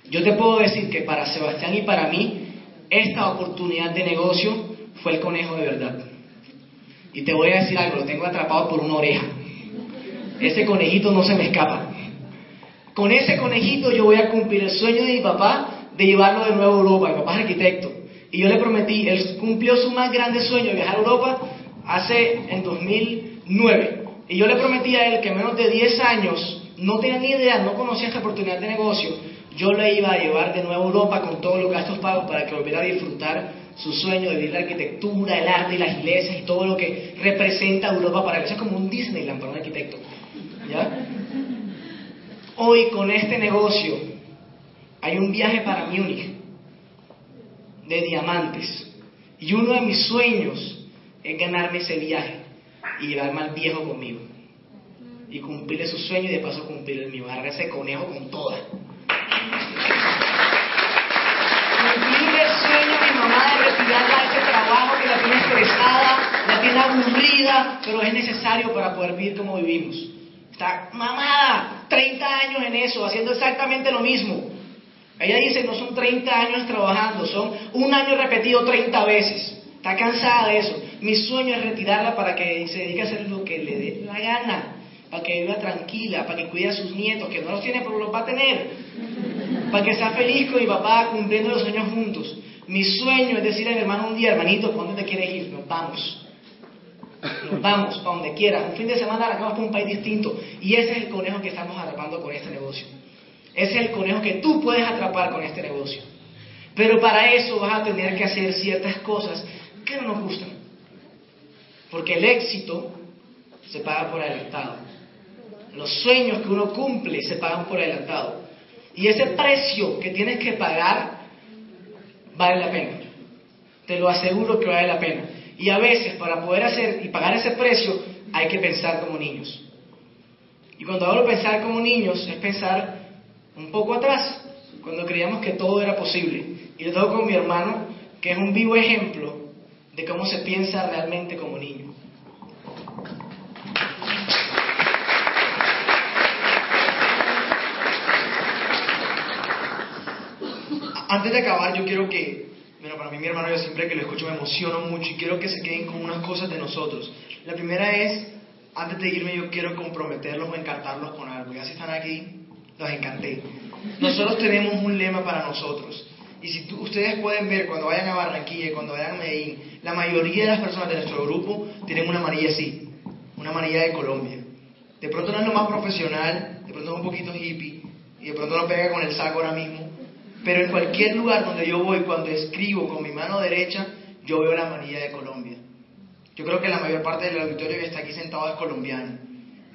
Yo te puedo decir que para Sebastián y para mí esta oportunidad de negocio fue el conejo de verdad. Y te voy a decir algo, lo tengo atrapado por una oreja. Ese conejito no se me escapa. Con ese conejito yo voy a cumplir el sueño de mi papá de llevarlo de nuevo a Europa. Mi papá es arquitecto. Y yo le prometí, él cumplió su más grande sueño de viajar a Europa hace en 2009. Y yo le prometí a él que en menos de 10 años, no tenía ni idea, no conocía esta oportunidad de negocio, yo le iba a llevar de nuevo a Europa con todos los gastos pagos para que volviera a disfrutar su sueño de vivir la arquitectura, el arte y las iglesias y todo lo que representa Europa para él. Eso es como un Disneyland para un arquitecto. Hoy con este negocio hay un viaje para Múnich de diamantes. Y uno de mis sueños es ganarme ese viaje y llevarme al viejo conmigo. Y cumplirle su sueño y de paso cumplir el mío. Agarrar ese conejo con toda. Cumplir el sueño de mi mamá de retirarla de ese trabajo que la tiene estresada, la tiene aburrida, pero es necesario para poder vivir como vivimos. Está mamada, 30 años en eso, haciendo exactamente lo mismo. Ella dice, no son 30 años trabajando, son un año repetido 30 veces. Está cansada de eso. Mi sueño es retirarla para que se dedique a hacer lo que le dé la gana, para que viva tranquila, para que cuide a sus nietos, que no los tiene, pero los va a tener. Para que sea feliz con mi papá cumpliendo los sueños juntos. Mi sueño es decirle a mi hermano un día, hermanito, ¿para dónde te quieres ir? Nos vamos. Nos vamos, para donde quieras. Un fin de semana arrancamos para un país distinto. Y ese es el conejo que estamos atrapando con este negocio. Ese es el conejo que tú puedes atrapar con este negocio. Pero para eso vas a tener que hacer ciertas cosas que no nos gustan. Porque el éxito se paga por adelantado. Los sueños que uno cumple se pagan por adelantado. Y ese precio que tienes que pagar vale la pena. Te lo aseguro que vale la pena. Y a veces para poder hacer y pagar ese precio hay que pensar como niños. Y cuando hablo de pensar como niños es pensar un poco atrás, cuando creíamos que todo era posible. Y lo tengo con mi hermano, que es un vivo ejemplo de cómo se piensa realmente como niño. Antes de acabar, yo quiero que, bueno, para mí mi hermano, yo siempre que lo escucho me emociono mucho y quiero que se queden con unas cosas de nosotros. La primera es, antes de irme, yo quiero comprometerlos o encartarlos con algo. Ya si están aquí, los encanté. Nosotros tenemos un lema para nosotros. Y si ustedes pueden ver cuando vayan a Barranquilla y cuando vayan a Medellín, la mayoría de las personas de nuestro grupo tienen una amarilla así, una amarilla de Colombia. De pronto no es lo más profesional, de pronto es un poquito hippie, y de pronto no pega con el saco ahora mismo, pero en cualquier lugar donde yo voy, cuando escribo con mi mano derecha, yo veo la amarilla de Colombia. Yo creo que la mayor parte del auditorio que está aquí sentado es colombiano.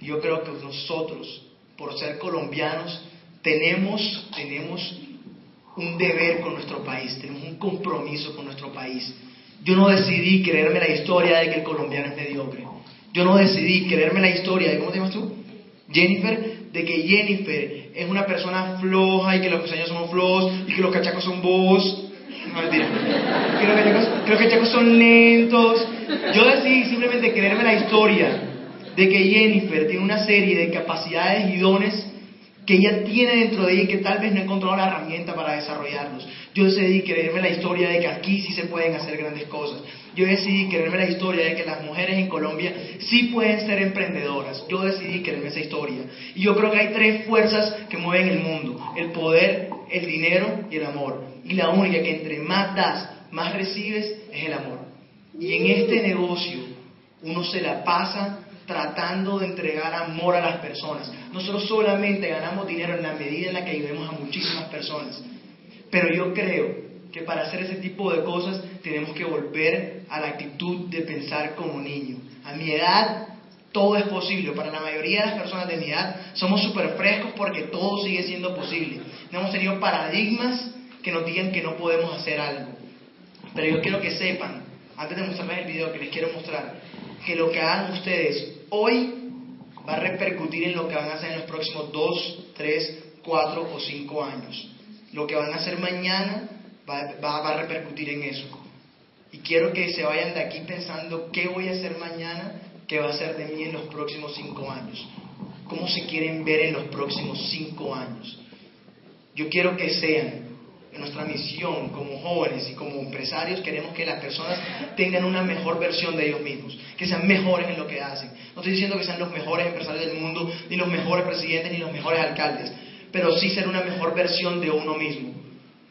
Yo creo que nosotros, por ser colombianos, tenemos, tenemos un deber con nuestro país, tenemos un compromiso con nuestro país. Yo no decidí creerme la historia de que el colombiano es mediocre. Yo no decidí creerme la historia de, ¿cómo te llamas tú? Jennifer, de que Jennifer es una persona floja y que los costeños somos flojos y que los cachacos son vos. No, mentira. Que los cachacos, que los cachacos son lentos. Yo decidí simplemente creerme la historia de que Jennifer tiene una serie de capacidades y dones que ella tiene dentro de ella y que tal vez no ha encontrado la herramienta para desarrollarlos. Yo decidí creerme la historia de que aquí sí se pueden hacer grandes cosas. Yo decidí creerme la historia de que las mujeres en Colombia sí pueden ser emprendedoras. Yo decidí creerme esa historia. Y yo creo que hay tres fuerzas que mueven el mundo. El poder, el dinero y el amor. Y la única que entre más das, más recibes es el amor. Y en este negocio uno se la pasa tratando de entregar amor a las personas. Nosotros solamente ganamos dinero en la medida en la que ayudemos a muchísimas personas. Pero yo creo que para hacer ese tipo de cosas tenemos que volver a la actitud de pensar como niño. A mi edad todo es posible. Para la mayoría de las personas de mi edad somos súper frescos porque todo sigue siendo posible. No hemos tenido paradigmas que nos digan que no podemos hacer algo. Pero yo quiero que sepan, antes de mostrarles el video que les quiero mostrar, que lo que hagan ustedes hoy va a repercutir en lo que van a hacer en los próximos 2, 3, 4 o 5 años. Lo que van a hacer mañana va, va, a repercutir en eso. Y quiero que se vayan de aquí pensando qué voy a hacer mañana, qué va a ser de mí en los próximos 5 años. ¿Cómo se quieren ver en los próximos 5 años? Yo quiero que sean nuestra misión como jóvenes y como empresarios queremos que las personas tengan una mejor versión de ellos mismos, que sean mejores en lo que hacen. No estoy diciendo que sean los mejores empresarios del mundo, ni los mejores presidentes, ni los mejores alcaldes, pero sí ser una mejor versión de uno mismo.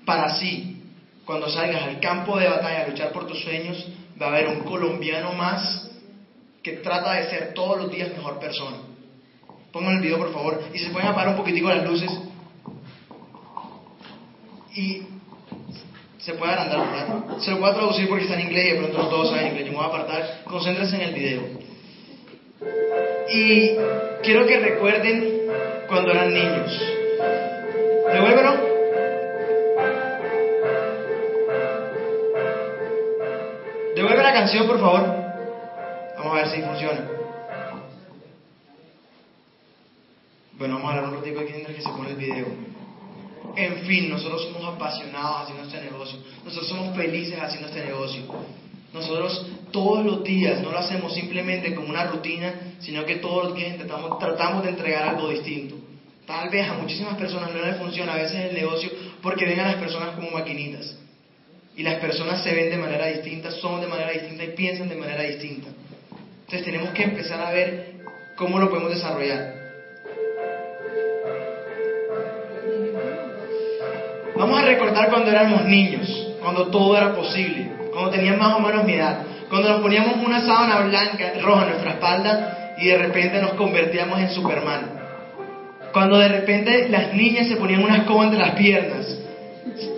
Para así, cuando salgas al campo de batalla a luchar por tus sueños, va a haber un colombiano más que trata de ser todos los días mejor persona. Pongan el video, por favor, y se pueden apagar un poquitico las luces y se puede agrandar, ¿verdad? Se lo voy a traducir porque está en inglés y de pronto no todos saben inglés. Yo me voy a apartar. Concéntrense en el video. Y quiero que recuerden cuando eran niños. Devuélvelo. Canción, por favor. Vamos a ver si funciona. Bueno, vamos a hablar un ratito aquí mientras que se pone el video. En fin, nosotros somos apasionados haciendo este negocio. Nosotros somos felices haciendo este negocio. Nosotros todos los días no lo hacemos simplemente como una rutina, sino que todos los días intentamos, tratamos de entregar algo distinto. Tal vez a muchísimas personas no les funciona a veces el negocio porque ven a las personas como maquinitas. Y las personas se ven de manera distinta, son de manera distinta y piensan de manera distinta. Entonces tenemos que empezar a ver cómo lo podemos desarrollar. Vamos a recordar cuando éramos niños, cuando todo era posible, cuando tenían más o menos mi edad, cuando nos poníamos una sábana blanca, roja en nuestra espalda y de repente nos convertíamos en Superman. Cuando de repente las niñas se ponían una escoba entre las piernas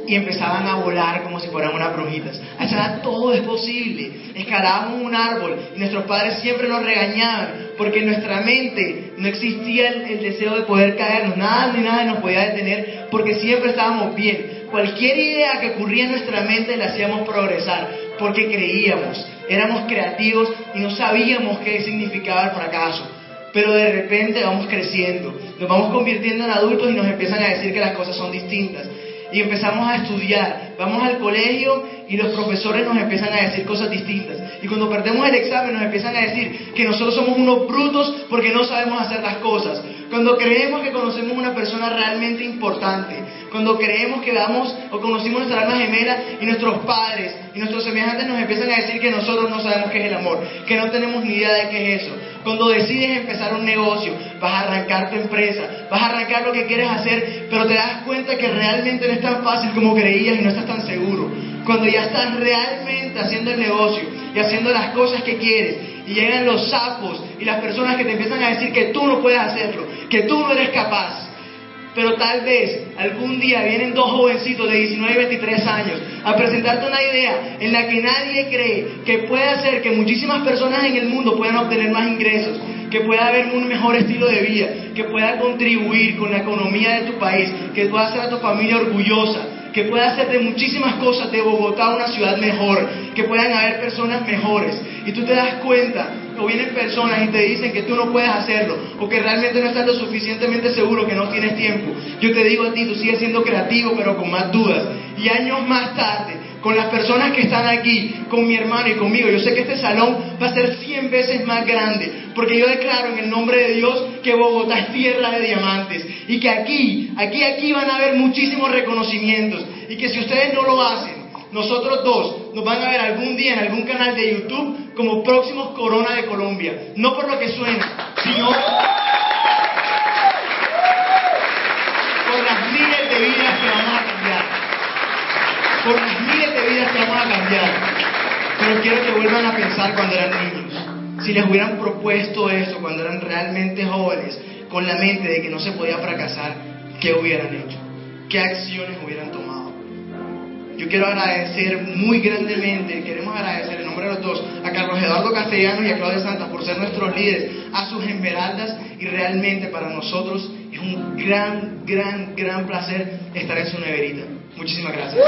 y empezaban a volar como si fueran unas brujitas. A esa edad todo es posible. Escalábamos un árbol y nuestros padres siempre nos regañaban porque en nuestra mente no existía el, el deseo de poder caernos, nada ni nada nos podía detener porque siempre estábamos bien. Cualquier idea que ocurría en nuestra mente la hacíamos progresar porque creíamos, éramos creativos y no sabíamos qué significaba el fracaso. Pero de repente vamos creciendo, nos vamos convirtiendo en adultos y nos empiezan a decir que las cosas son distintas. Y empezamos a estudiar, vamos al colegio y los profesores nos empiezan a decir cosas distintas. Y cuando perdemos el examen nos empiezan a decir que nosotros somos unos brutos porque no sabemos hacer las cosas. Cuando creemos que conocemos una persona realmente importante, cuando creemos que damos o conocimos nuestra alma gemela y nuestros padres y nuestros semejantes nos empiezan a decir que nosotros no sabemos qué es el amor, que no tenemos ni idea de qué es eso. Cuando decides empezar un negocio, vas a arrancar tu empresa, vas a arrancar lo que quieres hacer, pero te das cuenta que realmente no es tan fácil como creías y no estás tan seguro. Cuando ya estás realmente haciendo el negocio y haciendo las cosas que quieres y llegan los sapos y las personas que te empiezan a decir que tú no puedes hacerlo, que tú no eres capaz. Pero tal vez algún día vienen dos jovencitos de 19 y 23 años a presentarte una idea en la que nadie cree que puede hacer que muchísimas personas en el mundo puedan obtener más ingresos, que pueda haber un mejor estilo de vida, que pueda contribuir con la economía de tu país, que pueda hacer a tu familia orgullosa, que pueda hacer de muchísimas cosas de Bogotá una ciudad mejor, que puedan haber personas mejores. Y tú te das cuenta, o vienen personas y te dicen que tú no puedes hacerlo, o que realmente no estás lo suficientemente seguro, que no tienes tiempo. Yo te digo a ti, tú sigues siendo creativo, pero con más dudas. Y años más tarde, con las personas que están aquí, con mi hermano y conmigo. Yo sé que este salón va a ser 100 veces más grande, porque yo declaro en el nombre de Dios que Bogotá es tierra de diamantes y que aquí, aquí, aquí van a haber muchísimos reconocimientos y que si ustedes no lo hacen, nosotros dos nos van a ver algún día en algún canal de YouTube como próximos Corona de Colombia. No por lo que suena, sino por las miles de vidas que vamos a cambiar. Por las miles de vidas que vamos a cambiar. Pero quiero que vuelvan a pensar cuando eran niños. Si les hubieran propuesto eso cuando eran realmente jóvenes, con la mente de que no se podía fracasar, ¿qué hubieran hecho? ¿Qué acciones hubieran tomado? Yo quiero agradecer muy grandemente, queremos agradecer en nombre de los dos a Carlos Eduardo Castellanos y a Claudia Santos por ser nuestros líderes, a sus esmeraldas y realmente para nosotros es un gran, gran, gran placer estar en su neverita. Muchísimas gracias.